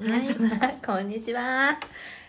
皆様、こんにちは。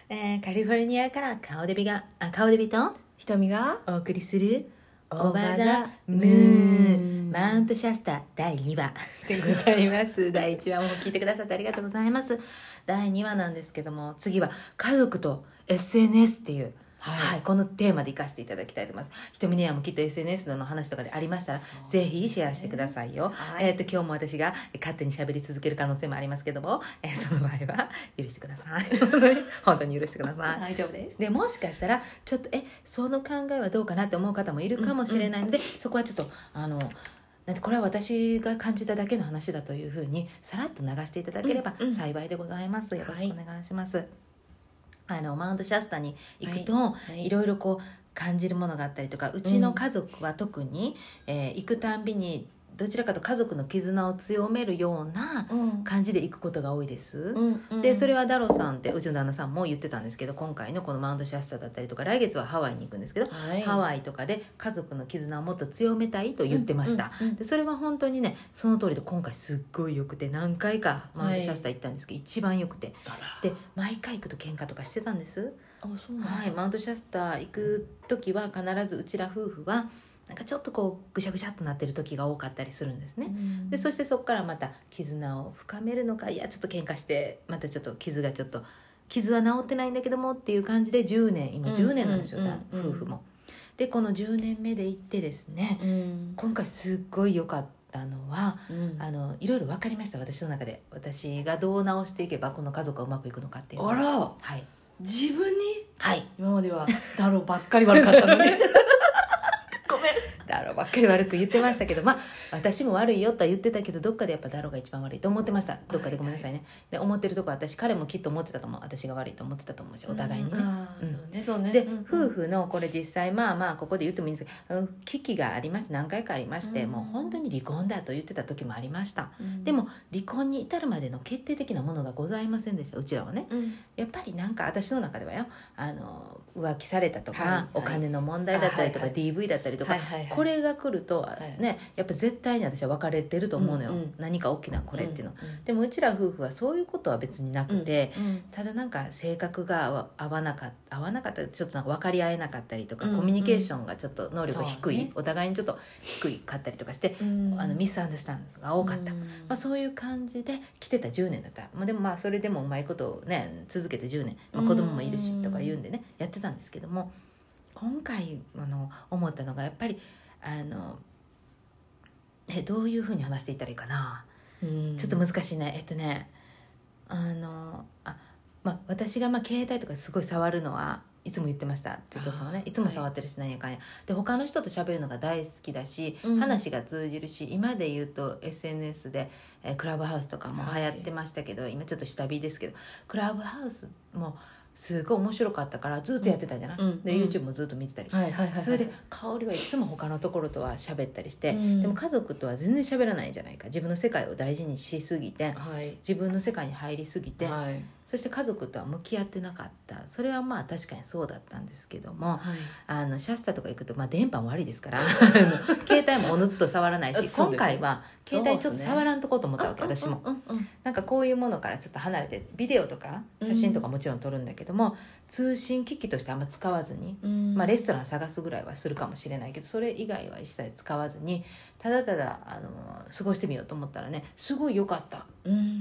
えーカリフォルニアから顔デビが、あ、顔デビと瞳がお送りする、オーバーザムーン、マウントシャスタ第2話でございます。第1話も聞いてくださってありがとうございます。第2話なんですけども、次は家族と SNS っていう、は、はいいこのテーマで活かしていただきたいと思います。ひとみねやもきっと SNS の話とかでありましたら、そうぜひシェアしてくださいよ。はいえっ、と、今日も私が勝手に喋り続ける可能性もありますけども、えー その場合は許してください。本当に許してください。大丈夫ですでもしかしたらちょっとえその考えはどうかなって思う方もいるかもしれないので、そこはちょっとあのなんてこれは私が感じただけの話だというふうにさらっと流していただければうんうん幸いでございます、よろしくお願いします、あのマウントシャスタに行くと、はい。いろいろこう感じるものがあったりとかうちの家族は特に、えー行くたんびにどちらかと家族の絆を強めるようなうん。感じで行くことが多いです、うんでそれはダロさんってうちの旦那さんも言ってたんですけど今回のこのマウントシャスタだったりとか来月はハワイに行くんですけど、はい。ハワイとかで家族の絆をもっと強めたいと言ってました、うんうんうん。でそれは本当にねその通りで今回すっごいよくて何回かマウントシャスタ行ったんですけど、一番よくて。で毎回行くと喧嘩とかしてたんです。あそうなんだはい、マウントシャスター行く時は必ずうちら夫婦はなんかちょっとこうぐしゃぐしゃっとなってる時が多かったりするんですね、うん。でそしてそこからまた絆を深めるのかいやちょっと喧嘩してまたちょっと傷がちょっと傷は治ってないんだけどもっていう感じで10年今うん10年なんですよ、夫婦も。でこの10年目で行ってですねうん。今回すっごい良かったのはうん。あのいろいろ分かりました私の中で。私がどう直していけばこの家族がうまくいくのかっていうあら。はい。自分に？はい。今まではだろうばっかり悪かったのに。ご ばっかり悪く言ってましたけど。まあ私も悪いよとは言ってたけどどっかでやっぱだろうが一番悪いと思ってました。どっかでごめんなさいね、で思ってるとこ私彼もきっと思ってたと思う。私が悪いと思ってたと思うしお互いに。ね、うん。そうねそうね。で、うんうん。夫婦のこれ実際まあまあここで言ってもいいんですけどうん危機がありまして何回かありまして、うん。もう本当に離婚だと言ってた時もありました。うん。でも離婚に至るまでの決定的なものがございませんでした。うちらはね。うん。やっぱりなんか私の中ではよ。あの浮気されたとか、はいはい。お金の問題だったりとか、あはい DV だったりとか、はいはいはい。これが来ると、い。ねやっぱ絶対に私は別れてると思うのよ、うんうん。何か大きなこれっていうの、うんでもうちら夫婦はそういうことは別になくて、うんただなんか性格が合わなかった合わなかったちょっとなんか分かり合えなかったりとか、うんコミュニケーションがちょっと能力が低い、ね。お互いにちょっと低いかったりとかして、うん。あのミスアンダースタンドが多かった、うん。まあ、そういう感じで来てた10年だった、まあ、でもまあそれでもうまいことをね続けて10年、まあ、子供もいるしとか言うんでねやってたんですけども今回あの思ったのがやっぱりあのえどういうふうに話していったらいいかな、うん。ちょっと難しいね。えっとねあのあ、まあ、私がまあ携帯とかすごい触るのはいつも言ってました。哲夫さんはね。いつも触ってるしなんやかんや。で他の人と喋るのが大好きだし、うん。話が通じるし今で言うと SNS で、えークラブハウスとかも流行ってましたけど、今ちょっと下火ですけどクラブハウスもすごい面白かったからずっとやってたじゃな。い、でうん。うん。YouTube もずっと見てたり。して、はいはいはいはい。それで香りはいつも他のところとは喋ったりして、うん。でも家族とは全然喋らないんじゃないか。自分の世界を大事にしすぎてはい。自分の世界に入りすぎて、はいそして家族とは向き合ってなかった。それはまあ確かにそうだったんですけどもはい。あのシャスタとか行くと、まあ、電波も悪いですから。携帯もおのずと触らないしね。今回は携帯ちょっと触らんとこうと思ったわけ、私も。うんうんうんなんかこういうものからちょっと離れてビデオとか写真とかもちろん撮るんだけども、通信機器としてあんま使わずに、うん。まあ、レストラン探すぐらいはするかもしれないけどそれ以外は一切使わずにただただあの過ごしてみようと思ったらねすごい良かった、ううんん、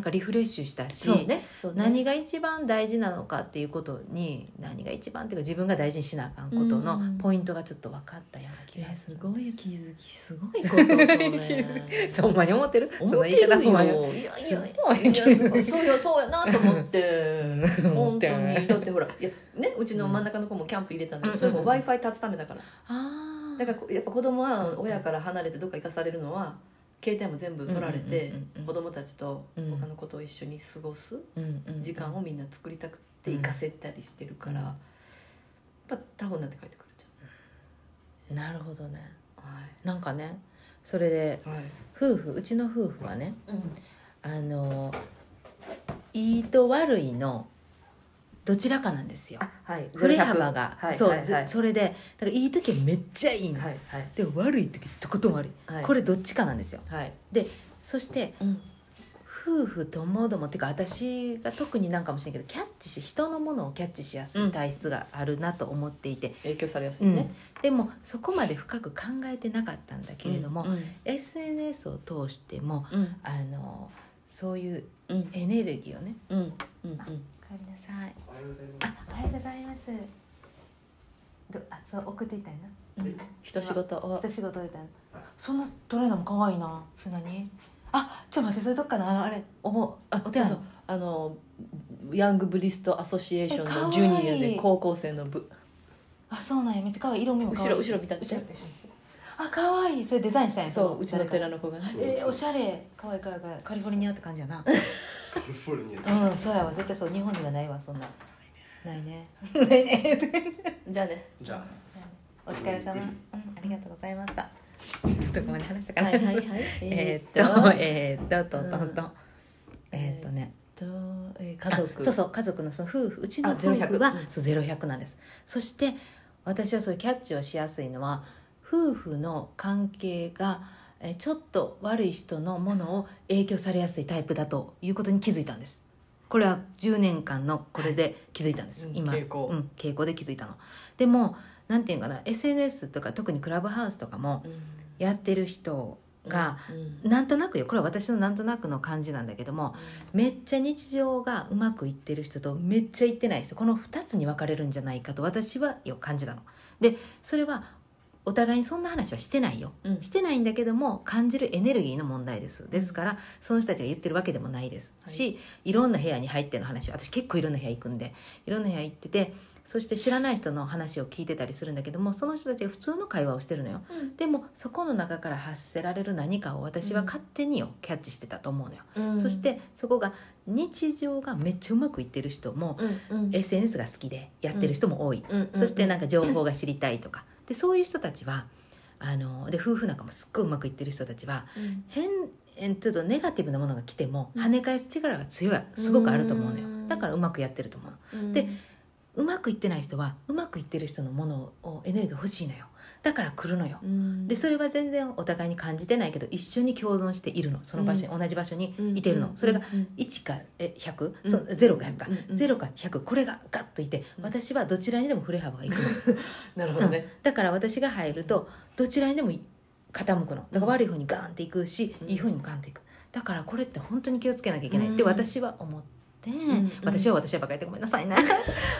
なんかリフレッシュしたし、ね。そうね。何が一番大事なのかっていうことに何が一番っていうか自分が大事にしなあかんことのうん。ポイントがちょっと分かったような気えがする、すごい気づきすごいこと。それそんまに思ってる？思ってるよ。言いやいすやそうよそうやなと思って。うん本当に。だってほらいやねうちの真ん中の子もキャンプ入れたんだけどそれも w i f i 立つためだから。あだからこやっぱ子供は親から離れてどっか行かされるのは携帯も全部取られて子供たちとうん。他の子と一緒に過ごす時間をみんな作りたくて行かせたりしてるから、うん。やっぱタフになって帰ってくるじなるほどね。ゃんはい。なんかねそれではい。夫婦うちの夫婦はねうん。あのいいと悪いのどちらかなんですよ。はい。振れ幅が、はいそう、はいはい。それでだからいい時はめっちゃいいの、はいはい。で悪い時とことん悪い、はい。これどっちかなんですよ。はい。でそしてうん。夫婦ともどもっていうか私が特になんかもしれないけどキャッチし人のものをキャッチしやすい体質があるなと思っていて、影響されやすいね、でもそこまで深く考えてなかったんだけれども、うん。SNS を通してもうん。あのそういううん。エネルギーをねうん。うん。うん。おかえりなさい。おはようございあます。おはようございます。どあそう送っていたいな。うん。一仕事。を一仕事置いたいそのトレーナーも可愛いなそれ何あちょっと待ってそれどっかなあのあれおぼあお手洗い？そうそう。あのヤングブリストアソシエーションえかわい。いのジュニアで高校生の部。あそうなんや。めっちゃ可愛い。色味も可愛いし。後ろ後ろ見た後ろあ可愛い。それデザインしたんやそううちの寺の子がね。えー、おしゃれ。可愛い可愛い可愛い。カリフォルニアって感じやな。カリフォルニア。うんそうやわ。絶対そう日本にはないわそんな。ないね。ないね。じゃあね。じゃあ、お疲れ様。うん。ありがとうございました。どこまで話したかなはいはいはい。えーっとえーっと。とんとんとん。えーっとね。とえー家族。あそうそう家族のその夫婦。うちのあ夫婦0100はうん。そうゼロ百なんです。そして私はそうキャッチをしやすいのは夫婦の関係がえちょっと悪い人のものを影響されやすいタイプだということに気づいたんです。これは10年間のこれで気づいたんです、うん今。傾向。うん、傾向で気づいたの。でもなんていうかな SNS とか特にクラブハウスとかもうん。やってる人が、うん。なんとなくよ。これは私のなんとなくの感じなんだけどもめっちゃ日常がうまくいってる人とめっちゃいってない人この2つに分かれるんじゃないかと私はよ感じたの。でそれはお互いにそんな話はしてないよ。うん。してないんだけども感じるエネルギーの問題です。ですからその人たちが言ってるわけでもないです。し、い、ろんな部屋に入っての話私結構いろんな部屋行くんでいろんな部屋行っててそして知らない人の話を聞いてたりするんだけどもその人たちが普通の会話をしてるのよ。うん。でもそこの中から発せられる何かを私は勝手によキャッチしてたと思うのよ、うん。そしてそこが日常がめっちゃうまくいってる人も、うんうん。SNS が好きでやってる人も多い、うん。そしてなんか情報が知りたいとかでそういう人たちはあので夫婦仲もすっごいうまくいってる人たちはうん。変えちょっとネガティブなものが来てもうん。跳ね返す力が強いすごくあると思うのよ。うん。だからうまくやってると思うの。でうまくいってない人はうまくいってる人のものをエネルギーが欲しいのよだから来るのよ。うん。でそれは全然お互いに感じてないけど一緒に共存しているの。その場所に、同じ場所にいてるの、それが1かえ100、うん。そう0か100か、うんうん0か100これがガッといてうん。私はどちらにでも振れ幅がいくの。なるほどね。だから私が入るとどちらにでも傾くの。だから悪い方にガーンっていくし、うん。いい方にもガーンっていく。だからこれって本当に気をつけなきゃいけない。ってうん私は思って、ん私は私はばかりでごめんなさいね。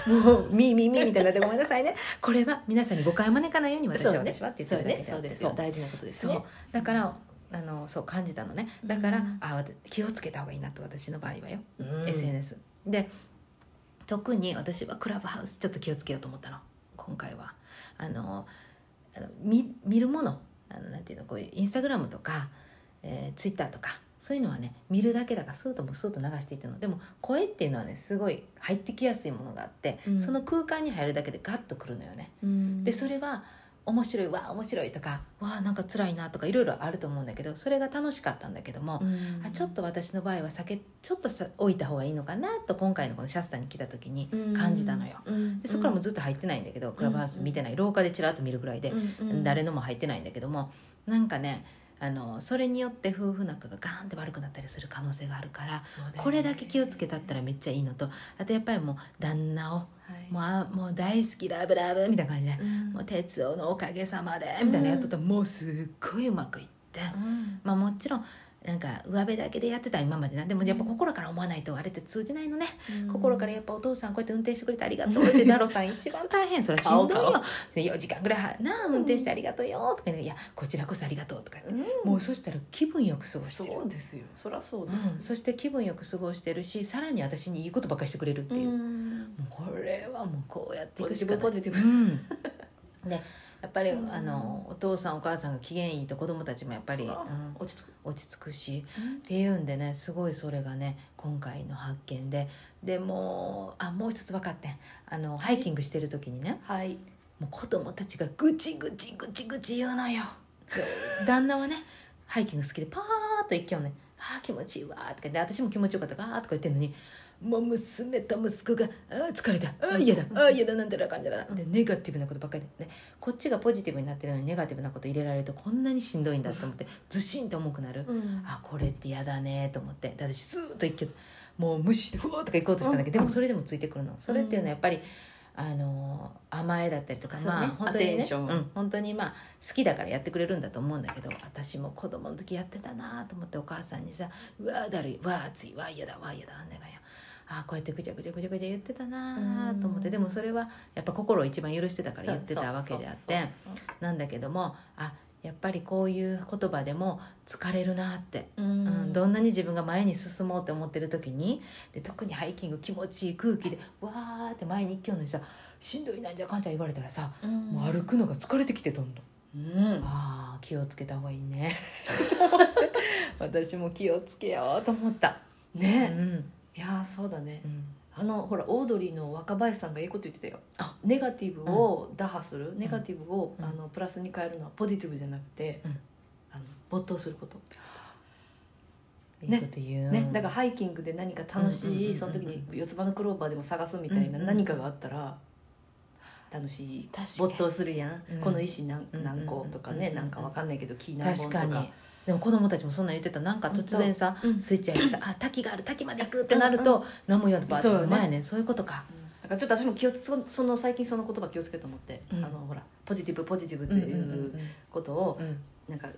もうミーミーミーみたいになってごめんなさいね。これは皆さんに誤解を招かないように私はって言ってるだけであって。ねそうですよ。大事なことですそう。ねだからあのそう感じたのね。だから、うんあ気をつけた方がいいなと私の場合はよ、うん。SNS で特に私はクラブハウスちょっと気をつけようと思ったの。今回は。あのあの見見るもの。あのなんていうのこういうインスタグラムとか、えー、ツイッターとかそういうのはね見るだけだからスーッともスーッと流していったの。でも声っていうのはねすごい入ってきやすいものがあって、うん。その空間に入るだけでガッとくるのよね。うん。でそれは面白いわあ面白いとかわあなんか辛いなとかいろいろあると思うんだけどそれが楽しかったんだけども、うん。あちょっと私の場合は避けちょっとさ置いた方がいいのかなと今回のこのシャスタに来た時に感じたのよ、うん。でそこからもうずっと入ってないんだけど、クラブハウス見てない廊下でちらっと見るぐらいで、うん。うん。誰のも入ってないんだけどもなんかねあのそれによって夫婦仲がガーンって悪くなったりする可能性があるから、これだけ気をつけたったらめっちゃいいのと。あとやっぱりもう旦那をはい。もうあもう大好きラブラブみたいな感じで、うん。もう哲夫のおかげさまでみたいなやっとったらもうすっごいうまくいって、うん。まあもちろんなんか上辺だけでやってた今までな。でもやっぱ心から思わないとあれって通じないのね、心からやっぱお父さんこうやって運転してくれてありがとうって ダロさん一番大変。それはしんどい顔よ4時間ぐらいなあ運転してありがとうよとか言っていやこちらこそありがとうとか言って、もうそしたら気分よく過ごしてる。そうですよ。そりゃそうでうん、すそして気分よく過ごしてるしさらに私にいいことばっかりしてくれるっていう、もうん。うこれはもうこうやっていくしかない。ティブポジティブ。うん、でやっぱり、うん。あのお父さんお母さんが機嫌いいと子供たちもやっぱり、う。ん、落ち着く。落ち着くしっていうんでねすごいそれがね今回の発見で。でもうあもう一つ分かってん。あのハイキングしてる時にねはい。もう子供たちがぐちぐちぐちぐち言うのよ。で 旦那はねハイキング好きでパーッと行きよんねああ気持ちいいわ」とか言って私も気持ちよかったかとか言ってんのにもう娘と息子が「あー疲れた。あー嫌だ。あー嫌だなんてな感じだ」でネガティブなことばっかりでね。こっちがポジティブになってるのにネガティブなこと入れられるとこんなにしんどいんだと思ってずしんと重くなる、うん。あこれって嫌だねと思ってで私スーッと行けもう無視してふわーとか行こうとしたんだけど、でもそれでもついてくるの。それっていうのはやっぱり、あの甘えだったりとか、ね。まあ本当にねアテンションうん、本当にまあ好きだからやってくれるんだと思うんだけど私も子供の時やってたなと思ってお母さんにさ「うわーだるい。わー暑い。わー嫌だ。わー嫌だ。あんねがよ」あーこうやってぐちゃぐちゃぐちゃぐちゃ言ってたなと思って。うんでもそれはやっぱ心を一番許してたから言ってたわけであってなんだけどもあやっぱりこういう言葉でも疲れるなって。そううん。うんどんなに自分が前に進もうって思ってる時にで特にハイキング気持ちいい空気でわーって前に行きようのにさしんどいなんじゃかんじゃ言われたらさ、うん。もう歩くのが疲れてきてどんどん、うん。ああ気をつけた方がいいね。私も気をつけようと思った、ね。うんいやーそうだね。うん。あのほらオードリーの若林さんがいいこと言ってたよ。あ。ネガティブを打破する、ネガティブを、うん。あのプラスに変えるのはポジティブじゃなくて、うん。あの没頭すること、いいこと言う、ね、だからハイキングで何か楽しいその時に四つ葉のクローバーでも探すみたいな何かがあったら楽しい。没頭するやん、うん。この石何うん何個とかうんうなんかわかんないけど木何本とか。確かにでも子供たちもそんなん言ってた。なんか突然さうん。スイッチ入ってさ「あ滝がある滝まで行く」ってなると何も言わんとバーッと前ね。そういうことか。うん。だからちょっと私も気をつそその最近その言葉気をつけと思って、うん。あのほらポジティブポジティブっていうことをなんか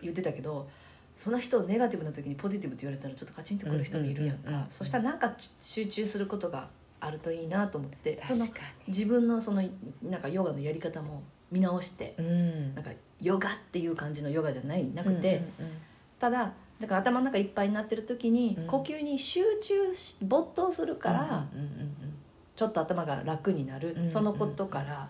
言ってたけどその人をネガティブな時にポジティブって言われたらちょっとカチンとくる人もいるやんか、そしたらなんかち集中することがあるといいなと思ってその自分のそのなんかヨガのやり方も見直してにうん。なんかヨガっていう感じのヨガじゃないなくて、うんうんただだから頭の中いっぱいになってる時に、うん。呼吸に集中し没頭するから、うんうんうんちょっと頭が楽になる、うんそのことから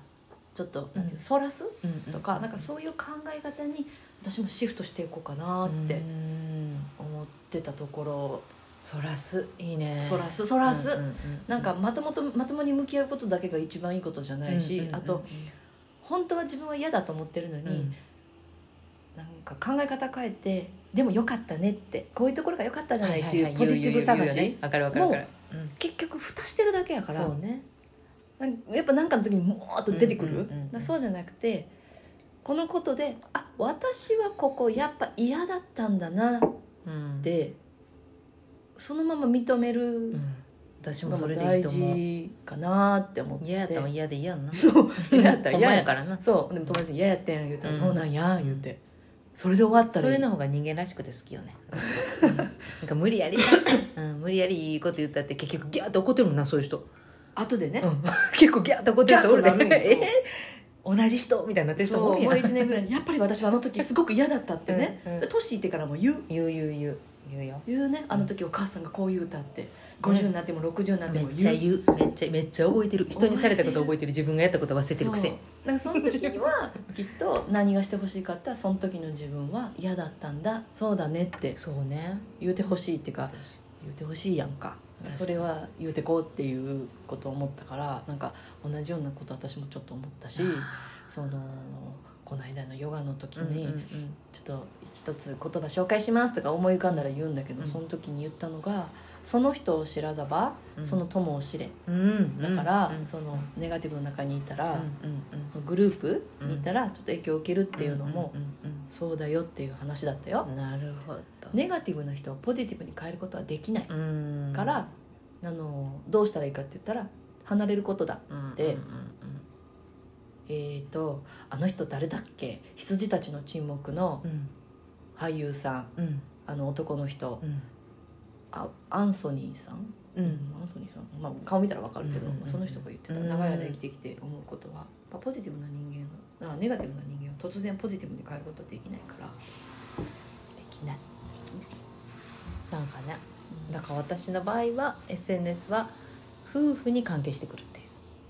ちょっとなんていううん。そらす？うんうんとか、なんかそういう考え方に私もシフトしていこうかなってうん。思ってたところ、そらす？いいね。そらす？そらす、うんうんうんなんかまともとまともに向き合うことだけが一番いいことじゃないし、うんうんうん。あと本当は自分は嫌だと思ってるのに、うん。なんか考え方変えてでもよかったねってこういうところが良かったじゃないっていうポジティブ探し、わかるわかるわかる。うん。結局蓋してるだけやから。そうね。なんやっぱ何かの時にもーっと出てくる、そうじゃなくてこのことであ私はここやっぱ嫌だったんだなっうん。てそのまま認めるうん私もそれでい大いと思う。事かなって思って。嫌やったも嫌で嫌やんな。嫌やったら嫌や。からな。そう。でも友達に嫌やってん言うたら、うんそうなんや言うて。それで終わったらいい。それの方が人間らしくて好きよね。うん。なんか無理やり。さ、うん、無理やりいいこと言ったって結局ギャーって怒ってるもんなそういう人、後でね、うん、結構ギャーって怒ってる人おるで。ギャーってなるんよ。え同じ人みたいになってる人もそう。もうん1年ぐらい。にやっぱり私はあの時すごく嫌だったってね、うんうん。年いってからも言う。言う言う言う。言うよ。言うね。あの時お母さんがこう言うたって50になっても60になってもめっちゃ言う。めっちゃめっちゃ覚えてる。人にされたこと覚えてる自分がやったこと忘れてるくせそう。だからその時にはきっと何がしてほしいかってその時の自分は嫌だったんだ。そうだねってそうね。言うてほしいっていうか言うてほしいやんか。それは言うてこうっていうことを思ったからなんか同じようなこと私もちょっと思ったしそのこの間のヨガの時に、ちょっと一つ言葉紹介しますとか思い浮かんだら言うんだけど、うん。その時に言ったのが「その人を知らざば、うん。その友を知れ」うん。うんだから、うん。そのネガティブの中にいたら、うん。うん。グループにいたらちょっと影響を受けるっていうのも、うん。うん。そうだよっていう話だったよ。う、んなるほど。ネガティブな人をポジティブに変えることはできない。うん。から、あのどうしたらいいかって言ったら離れることだうん。でうん。えーとあの人誰だっけ？羊たちの沈黙のうん。俳優さん。うん。あの男の人。うんあアンソニーさん、うん。アンソニーさん、まあ、顔見たら分かるけど、うんうんうんその人が言ってた。うん。長い間生きてきて思うことは、やっぱポジティブな人間のあネガティブな人間を突然ポジティブに変えることはできないから、できない。なんかね。だから私の場合は SNS は夫婦に関係してくる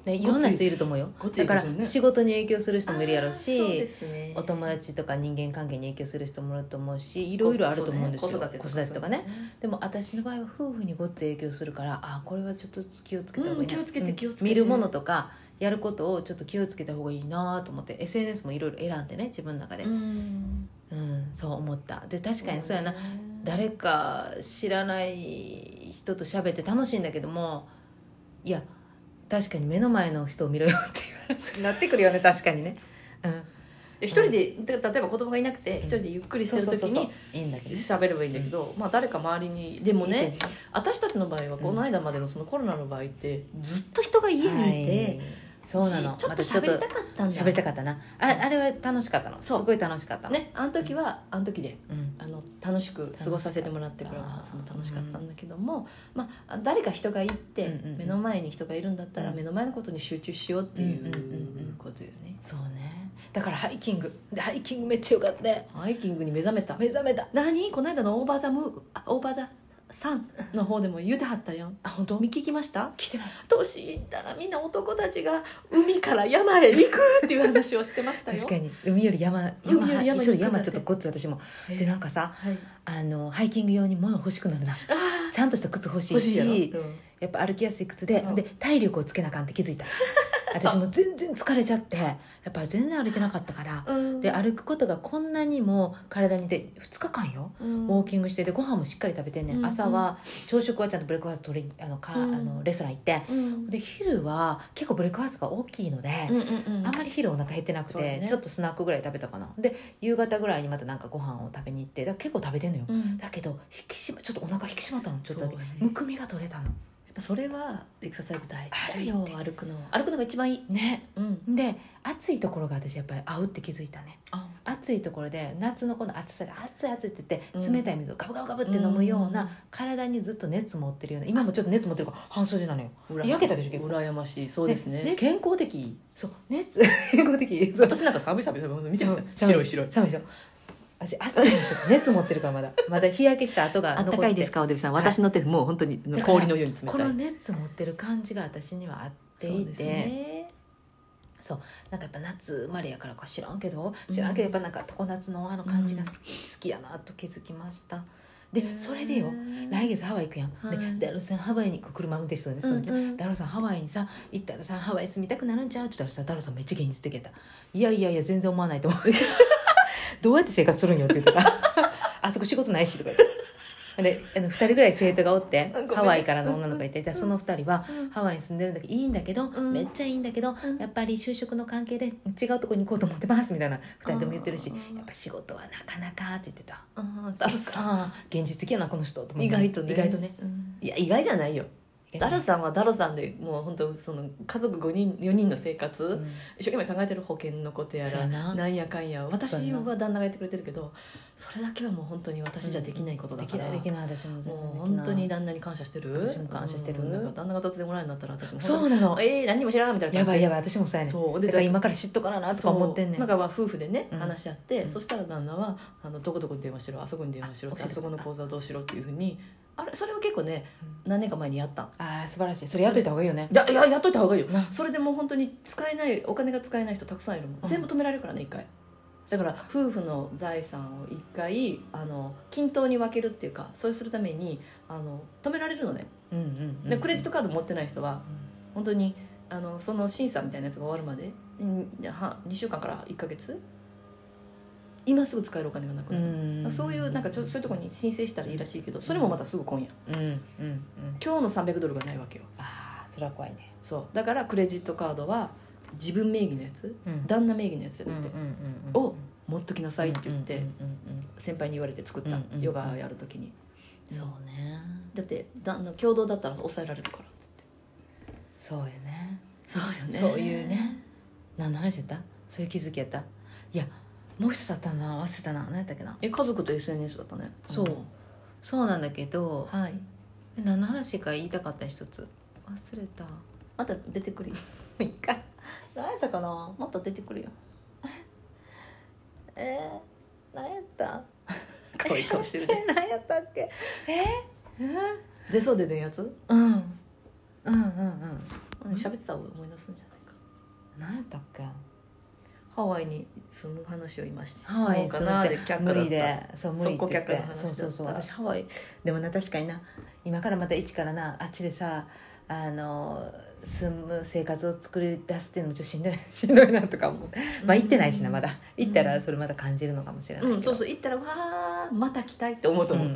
っていろんな人いると思うよ。ごっつだから仕事に影響する人もいるやろうでしすね。お友達とか人間関係に影響する人もいると思うしいろいろあると思うんですよ。ね。子育てとかね。でも私の場合は夫婦にごっつ影響するからあこれはちょっと気をつけた方がいいな、うん気をつけてうん気をつけて見るものとかやることをちょっと気をつけた方がいいなと思って SNS もいろいろ選んでね自分の中で、うん。うん、そう思った。で確かにそうやな、誰か知らない人と喋って楽しいんだけどもいや確かに目の前の人を見ろよっていう話。に なってくるよね確かにね。うん。一人で例えば子供がいなくて一人でゆっくりしてる時にいいんだけど。ね喋ればいいんだけど、まあ誰か周りに。でもね私たちの場合はこの間までのそのコロナの場合ってずっと人が家にいて、はいそうなの。ちょっと喋りたかったんだ。喋りたかったな。ああれは楽しかったの。すごい楽しかったの。ねあの時はあの時でうん。あの楽しく過ごさせてもらってからは楽しかったその楽しかった。んだけども、まあ、誰か人がいて、うんうんうん。目の前に人がいるんだったらうん。目の前のことに集中しようっていうんうんうんうんうことよねそうね。だからハイキング。でハイキングめっちゃよかったよハイキングに目覚めた。目覚めた。何？この間のオーバーザムーあオーバーザ？さんの方でも言うてはったよあ本当？見聞きました？来てない。年いったらみんな男たちが海から山へ行くっていう話をしてましたよ。確かに。海より山海より山にちょっと山ちょっとごっつ私も。はいでなんかさはい。あのハイキング用に物欲しくなるな。あちゃんとした靴欲しい欲しいやうん。やっぱ歩きやすい靴でで体力をつけなあかんって気づいた私も全然疲れちゃってやっぱり全然歩いてなかったからうん。で歩くことがこんなにも体にで2日間ようん。ウォーキングしてでご飯もしっかり食べてんねん、うん朝は朝食はちゃんと breakfast 取りあのか、うん。あのレストラン行って。うん。で昼は結構 breakfast が大きいので、うんうんうん。あんまり昼お腹減ってなくて、ね。ちょっとスナックぐらい食べたかな。で夕方ぐらいにまたなんかご飯を食べに行ってだ結構食べてんのよ、うん。だけど引き締まちょっとお腹引き締まったのちょっとだけ。ね。むくみが取れたのぱそれはエクササイズ大事だよ。歩くの。歩くのが一番いい。ね。うん。で暑いところが私やっぱり合うって気づいたね。あ。暑いところで夏のこの暑さで熱い熱いって言って、うん。冷たい水をガブガブガブって飲むような、体にずっと熱持ってるような今もちょっと熱持ってるから半袖なのよ。焼けたでしょ結構。羨ましい。そうですね。健康的。そう熱。健康的。私なんか寒い寒い寒い。見てくださいそう白い白い。寒い。でしょ私暑いのちょっと熱持ってるからまだ。まだ日焼けした跡があった残ってかいですか？おでびさん。はい。私の手もう本当に氷のように冷こたい。の熱持ってる感じが私にはあっていて。ね。そう。なんかやっぱ夏生まれやからか知らんけど知らんけどやっぱなんか常夏のあの感じが好き,、好きやなと気づきました。でそれでよ。来月ハワイ行くやん、はい。でダルさんハワイに行く車運転手とねその時、うんうん。ダルさんハワイにさ行ったらさハワイ住みたくなるんちゃう？って言ったらさダルさんめっちゃ現実的やった。いやいやいや全然思わないと思うどうやって生活するんよって言ってた。あそこ仕事ないしとか言って。であの2人ぐらい生徒がおってハワイからの女の子がいてでその2人はうん。ハワイに住んでるんだけどいいんだけど、うん。めっちゃいいんだけど、ん。やっぱり就職の関係で違うとこに行こうと思ってますみたいな2人とも言ってるしやっぱ仕事はなかなかって言ってた。あーダルさん現実的やなこの人と思って。意外とね。意外とね、いや意外じゃないよダルさんはダルさんでもう本当その家族5人4人の生活、うん。一生懸命考えてる保険のことやらな。なんやかんや。私は旦那がやってくれてるけどそれだけはもう本当に私じゃできないことだでから、きないできない私ももう本当に旦那に感謝してる？私も感謝してるうん。なんか旦那が突然おらんようになったら私もそうなの。えー、何にも知らんみたいなやばいやばばい。私もそうやねん。そう。でだから今から知っとかななとか思ってんねん。なんかまあ夫婦でね、うん。話し合って、うん。そしたら旦那はあのどこどこに電話しろあそこに電話しろあそこの口座をどうしろっていうふうにあれそれを結構ね何年か前にやった。んああ素晴らしい。それやっといた方がいいよね。いやいややっといた方がいいよ。な。それでもう本当に使えないお金が使えない人たくさんいるもん、うん。全部止められるからね一回。だから夫婦の財産を一回あの均等に分けるっていうかそうするためにあの止められるのね。うんうんうんでクレジットカード持ってない人は本当にあのその審査みたいなやつが終わるまでんは2週間から1か月今すぐ使えるお金がなくうなる、ん。そういうなんかちょそういうところに申請したらいいらしいけどそれもまたすぐ今夜うんうんうん。今日の300ドルがないわけよ。ああそれは怖いね。そう。だからクレジットカードは自分名義のやつうん。旦那名義のやつじゃなくて、うんを持っときなさいって言って、先輩に言われて作った、ヨガやるときに。うん。そうね。だって旦那共同だったら抑えられるからってそうよね。そうよね。そういうね。何の話やった？そういう気づきやった？いやもう一つあったな忘れたな何やったっけな？え家族と SNS だったね。そう。そうなんだけどはい。何の話か言いたかった一つ。忘れた。また出てくるよ。いいか何やったかな？また出てくるよ。えー、何やった？可愛い顔してるえね。何やったっけ？え出そうで出んやつ？うん。うんうんうん。うん喋ってた方が思い出すんじゃないか。何やったっけ？ハワイに住む話を今してハワイにそうかなで却下だった。無理でそう無理っそうそうそう。私ハワイでもな確かにな今からまた一からなあっちでさあの住む生活を作り出すっていうのもちょっとしんどい しんどいなとか思う。まあ行ってないしなまだ。行ったらそれまた感じるのかもしれないうんそうそう。行ったらわあまた来たいって思うと思う、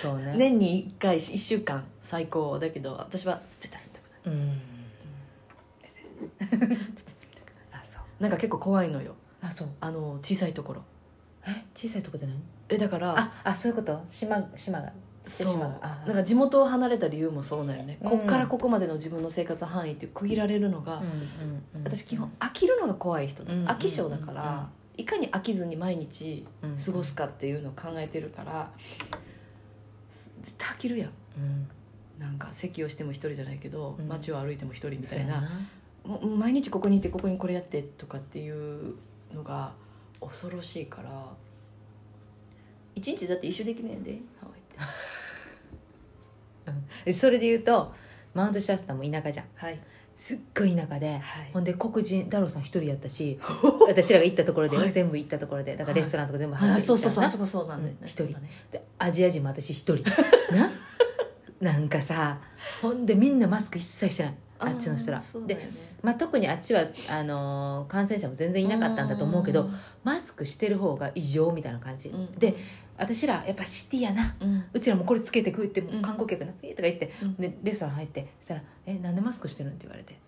そうね。年に1回1週間最高だけど私は絶対住んでくない。うん なんか結構怖いのよ。あそう。あの小さいところ。え？小さいとこで何えだからああそういうこと？島島が。そう。島が。あなんか地元を離れた理由もそうだよね、うん。こっからここまでの自分の生活範囲って区切られるのが、うんうんうん。私基本飽きるのが怖い人だ、うん飽き性だから、うんうん。うんいかに飽きずに毎日うん。過ごすかっていうのを考えてるから、絶対飽きるやん。うん。なんか席をしても一人じゃないけど、うん。街を歩いても一人みたいな毎日ここにいてここにこれやってとかっていうのが恐ろしいから。一日だって一周できねえんでハワイそれで言うとマウントシャスターも田舎じゃん。はい。すっごい田舎ではい。ほんで黒人太郎さん一人やったし 私らが行ったところで、はい。全部行ったところで。だからレストランとか全部入あってそうそうそうそこそうなんで、うん一うだね。でアジア人も私一人。な？なんかさほんでみんなマスク一切してない。あっちの人ら。ーそうだでよねまあ、特にあっちはあのー感染者も全然いなかったんだと思うけどマスクしてる方が異常みたいな感じ、うん。で私らやっぱシティやな。うん。うちらもこれつけてくって観光客な「えとか言って、うん。でレストラン入ってそしたら「えなんでマスクしてるん?」って言われて。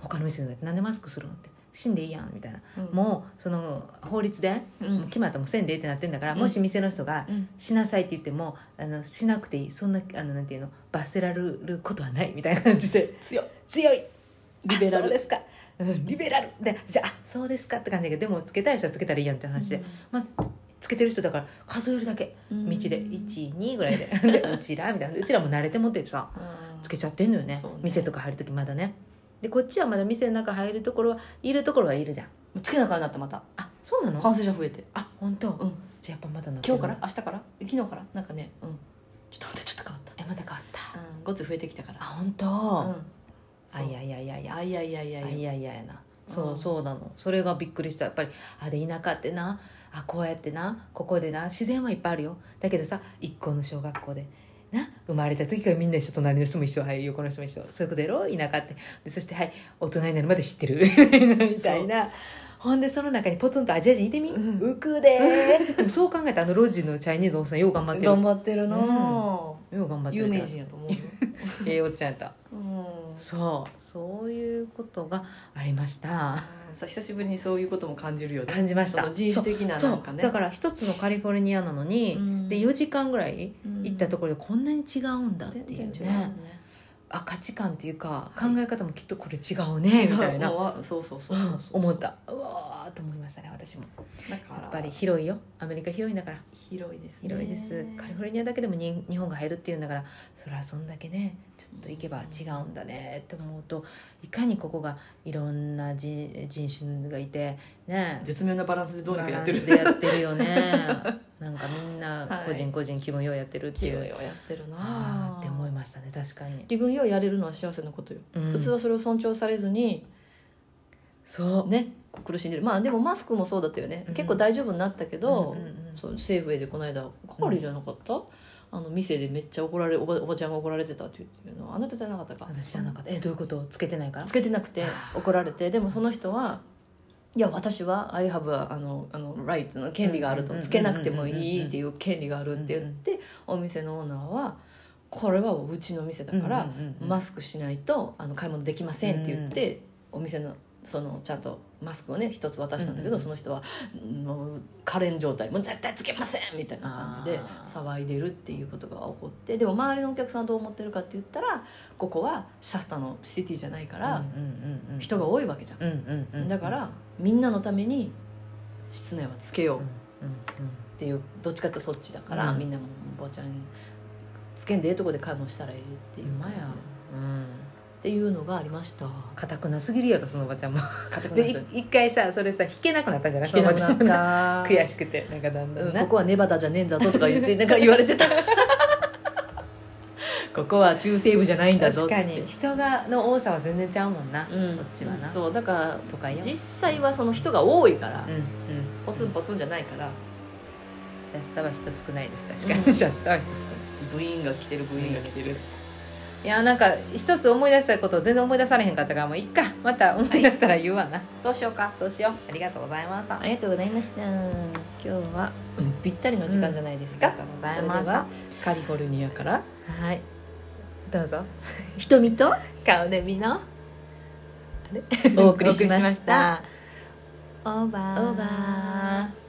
他の店で「なんでマスクするん?」って「死んでいいやん」みたいな、うん。もうその法律で、決まったらもうせんでってなってんだから、うん。もし店の人がうん。しなさいって言ってもあのしなくていい。そんなあのなんていうの罰せられることはないみたいな感じで。強い強いリベラル。あそうですか、うん、リベラル。でじゃああそうですかって感じだけどでもつけたい人はつけたらいいやんって話で、まあ、つけてる人だから数えるだけ。うん。道で。12ぐらいで。でうちらみたいな。うちらも慣れてもってさうん。つけちゃってんのよね。ね。店とか入る時まだね。でこっちはまだ店の中入るところはいるところはいるじゃん。もうつけなあかんなったまた。あそうなの？感染者増えて。あ本当、うん。じゃあやっぱまだな今日から？明日から？昨日から？なんかねうん。ちょっと待ってちょっと変わっえまた変わった。たうんごつ増えてきたから。あ本当、うんあいやいやいやいや。あいやいやいやいや。あいやいややな。そううん。そうなの。それがびっくりした。やっぱりあで田舎ってな。あこうやってな。ここでな。自然はいっぱいあるよ。だけどさ一個の小学校で。な。生まれた時からみんな一緒隣の人も一緒はい横の人も一緒。そういうことやろ？田舎って。でそしてはい大人になるまで知ってる。みたいな。ほんでその中にポツンとアジア人いてみ、うん。浮くで。そう考えたらあのロッジのチャイニーズのおっさんよう頑張ってる。頑張ってるなうんぁよう頑張ってる有名人やと思うよええおっちゃんやったうんそう。そういうことがありました。さ久しぶりにそういうことも感じるよね。感じました。人種的ななんかね。だから一つのカリフォルニアなのに、うん。で4時間ぐらいうん行ったところでこんなに違うんだっていうねあ価値観っていうか、はい。考え方もきっとこれ違うねみたいな、そうそうそううんそう。思った。うわーと思いましたね私も。だからやっぱり広いよ。アメリカ広いんだから。広いですね。広いです。カリフォルニアだけでもに日本が入るっていうんだからそれはそんだけねちょっと行けば違うんだねって思うといかにここがいろんな人人種がいてね。絶妙なバランスでどうにかやってる。でやってるよね。なんかみんなはい個人個人気分ようやってるっていう、気分よやってるなって思いましたね確かに、気分ようやれるのは幸せなことよ、うん。普通はそれを尊重されずにそう。ね苦しんでる。まあでもマスクもそうだったよね、うん。結構大丈夫になったけど、うんうんうん。そう政府へでこの間係じゃなかった、あの店でめっちゃ怒られおばおばちゃんが怒られてたって言ってるのあなたじゃなかったか？私じゃなかった。えどういうこと？つけてないから？つけてなくて怒られて。でもその人はいや私は「I have a あのあの right」の権利があるとつけなくてもいいっていう権利があるって言ってお店のオーナーは「これはうちの店だからマスクしないとあの買い物できません」って言ってお店のそのちゃんとマスクをね一つ渡したんだけど、その人はもう可憐状態もう絶対つけませんみたいな感じで騒いでるっていうことが起こってでも周りのお客さんどう思ってるかって言ったらここはシャスタのシティじゃないから、人が多いわけじゃん、だからみんなのために室内はつけよう。っていうどっちかというとそっちだから、うん。みんなもおばちゃんつけんでええとこで買い物したらええっていう感じで。うんっていうのがありました。硬くなすぎるやろそのおばちゃんも。で一回さそれさ弾けなくなったんじゃない聞けなくなった。悔しくてなんかだんだな、うんんここはネバダじゃねえんだぞとか言ってなんか言われてた。ここは中西部じゃないんだぞ確かに人がの多さは全然ちゃうもんな、うん。こっちはな。そうだからとかよ実際はその人が多いから、うんうん。ポツンポツンじゃないから。シャスタは人少ないです確かに、うん。シャスタは人少ない。部員が来てる部員が来てるいやなんか一つ思い出したことを全然思い出されへんかったからもういっか。また思い出したら言うわな、そうしようか。そうしよう。ありがとうございましたありがとうございました。今日は、ぴったりの時間じゃないですか、ありがとうございましたそれではカリフォルニアから。はい。どうぞ。瞳と？顔で見の お送りしました。オーバー。オーバー